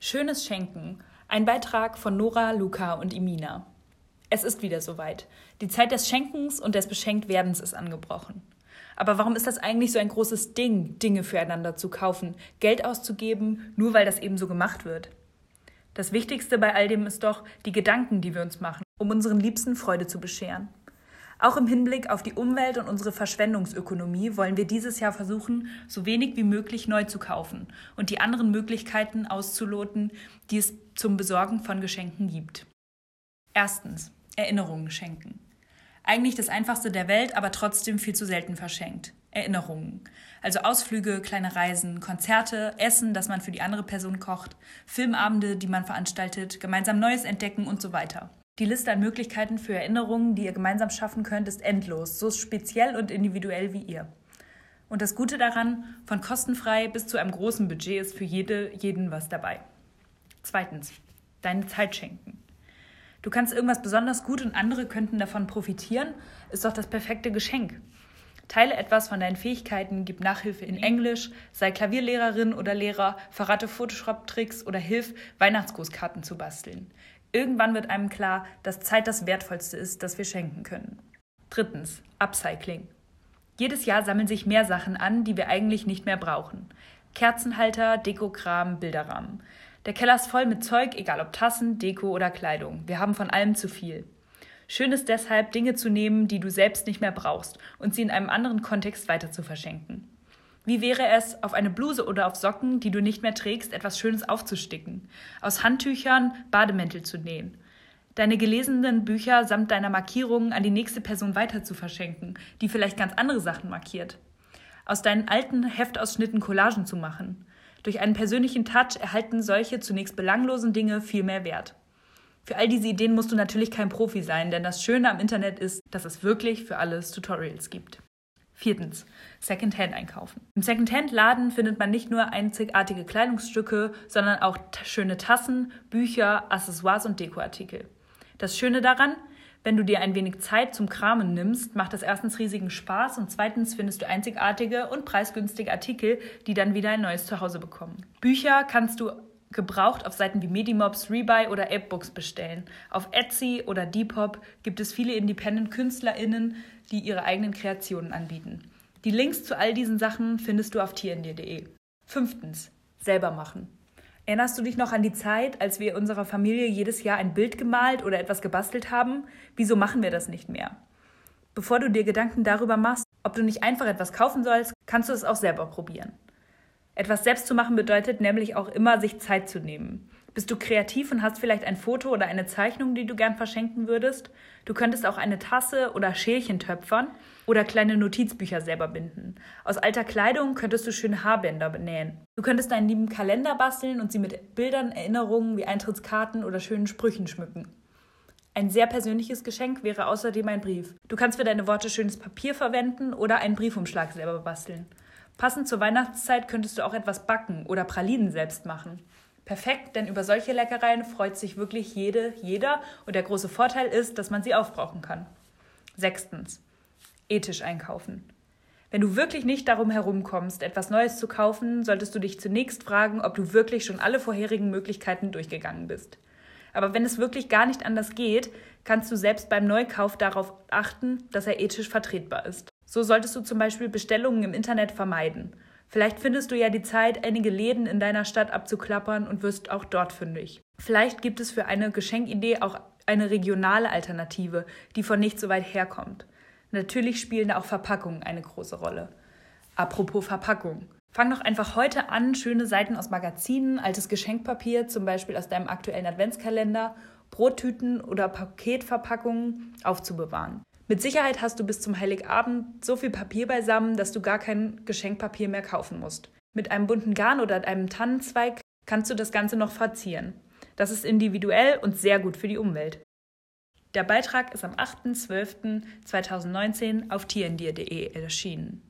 Schönes Schenken. Ein Beitrag von Nora, Luca und Imina. Es ist wieder soweit. Die Zeit des Schenkens und des Beschenktwerdens ist angebrochen. Aber warum ist das eigentlich so ein großes Ding, Dinge füreinander zu kaufen, Geld auszugeben, nur weil das eben so gemacht wird? Das Wichtigste bei all dem ist doch die Gedanken, die wir uns machen, um unseren Liebsten Freude zu bescheren. Auch im Hinblick auf die Umwelt und unsere Verschwendungsökonomie wollen wir dieses Jahr versuchen, so wenig wie möglich neu zu kaufen und die anderen Möglichkeiten auszuloten, die es zum Besorgen von Geschenken gibt. Erstens. Erinnerungen schenken. Eigentlich das einfachste der Welt, aber trotzdem viel zu selten verschenkt. Erinnerungen. Also Ausflüge, kleine Reisen, Konzerte, Essen, das man für die andere Person kocht, Filmabende, die man veranstaltet, gemeinsam Neues entdecken und so weiter. Die Liste an Möglichkeiten für Erinnerungen, die ihr gemeinsam schaffen könnt, ist endlos, so speziell und individuell wie ihr. Und das Gute daran, von kostenfrei bis zu einem großen Budget ist für jede, jeden was dabei. Zweitens, deine Zeit schenken. Du kannst irgendwas besonders gut und andere könnten davon profitieren, ist doch das perfekte Geschenk. Teile etwas von deinen Fähigkeiten, gib Nachhilfe in Englisch, sei Klavierlehrerin oder Lehrer, verrate Photoshop-Tricks oder hilf, Weihnachtsgrußkarten zu basteln. Irgendwann wird einem klar, dass Zeit das Wertvollste ist, das wir schenken können. Drittens, Upcycling. Jedes Jahr sammeln sich mehr Sachen an, die wir eigentlich nicht mehr brauchen. Kerzenhalter, Dekokram, Bilderrahmen. Der Keller ist voll mit Zeug, egal ob Tassen, Deko oder Kleidung. Wir haben von allem zu viel. Schön ist deshalb, Dinge zu nehmen, die du selbst nicht mehr brauchst und sie in einem anderen Kontext weiter zu verschenken. Wie wäre es, auf eine Bluse oder auf Socken, die du nicht mehr trägst, etwas Schönes aufzusticken, aus Handtüchern Bademäntel zu nähen, deine gelesenen Bücher samt deiner Markierungen an die nächste Person weiter zu verschenken, die vielleicht ganz andere Sachen markiert, aus deinen alten Heftausschnitten Collagen zu machen. Durch einen persönlichen Touch erhalten solche zunächst belanglosen Dinge viel mehr Wert. Für all diese Ideen musst du natürlich kein Profi sein, denn das Schöne am Internet ist, dass es wirklich für alles Tutorials gibt. Viertens, Secondhand einkaufen. Im Secondhand-Laden findet man nicht nur einzigartige Kleidungsstücke, sondern auch schöne Tassen, Bücher, Accessoires und Dekoartikel. Das Schöne daran, wenn du dir ein wenig Zeit zum Kramen nimmst, macht das erstens riesigen Spaß und zweitens findest du einzigartige und preisgünstige Artikel, die dann wieder ein neues Zuhause bekommen. Bücher kannst du gebraucht auf Seiten wie Medimobs, Rebuy oder Appbooks bestellen. Auf Etsy oder Depop gibt es viele Independent-KünstlerInnen, die ihre eigenen Kreationen anbieten. Die Links zu all diesen Sachen findest du auf tierendir.de. Fünftens, selber machen. Erinnerst du dich noch an die Zeit, als wir unserer Familie jedes Jahr ein Bild gemalt oder etwas gebastelt haben? Wieso machen wir das nicht mehr? Bevor du dir Gedanken darüber machst, ob du nicht einfach etwas kaufen sollst, kannst du es auch selber probieren. Etwas selbst zu machen bedeutet nämlich auch immer, sich Zeit zu nehmen. Bist du kreativ und hast vielleicht ein Foto oder eine Zeichnung, die du gern verschenken würdest? Du könntest auch eine Tasse oder Schälchen töpfern oder kleine Notizbücher selber binden. Aus alter Kleidung könntest du schöne Haarbänder nähen. Du könntest deinen lieben Kalender basteln und sie mit Bildern, Erinnerungen wie Eintrittskarten oder schönen Sprüchen schmücken. Ein sehr persönliches Geschenk wäre außerdem ein Brief. Du kannst für deine Worte schönes Papier verwenden oder einen Briefumschlag selber basteln. Passend zur Weihnachtszeit könntest du auch etwas backen oder Pralinen selbst machen. Perfekt, denn über solche Leckereien freut sich wirklich jede, jeder und der große Vorteil ist, dass man sie aufbrauchen kann. Sechstens. Ethisch einkaufen. Wenn du wirklich nicht darum herumkommst, etwas Neues zu kaufen, solltest du dich zunächst fragen, ob du wirklich schon alle vorherigen Möglichkeiten durchgegangen bist. Aber wenn es wirklich gar nicht anders geht, kannst du selbst beim Neukauf darauf achten, dass er ethisch vertretbar ist. So solltest du zum Beispiel Bestellungen im Internet vermeiden. Vielleicht findest du ja die Zeit, einige Läden in deiner Stadt abzuklappern und wirst auch dort fündig. Vielleicht gibt es für eine Geschenkidee auch eine regionale Alternative, die von nicht so weit herkommt. Natürlich spielen da auch Verpackungen eine große Rolle. Apropos Verpackung. Fang doch einfach heute an, schöne Seiten aus Magazinen, altes Geschenkpapier, zum Beispiel aus deinem aktuellen Adventskalender, Brottüten oder Paketverpackungen aufzubewahren. Mit Sicherheit hast du bis zum Heiligabend so viel Papier beisammen, dass du gar kein Geschenkpapier mehr kaufen musst. Mit einem bunten Garn oder einem Tannenzweig kannst du das Ganze noch verzieren. Das ist individuell und sehr gut für die Umwelt. Der Beitrag ist am 8.12.2019 auf tierendir.de erschienen.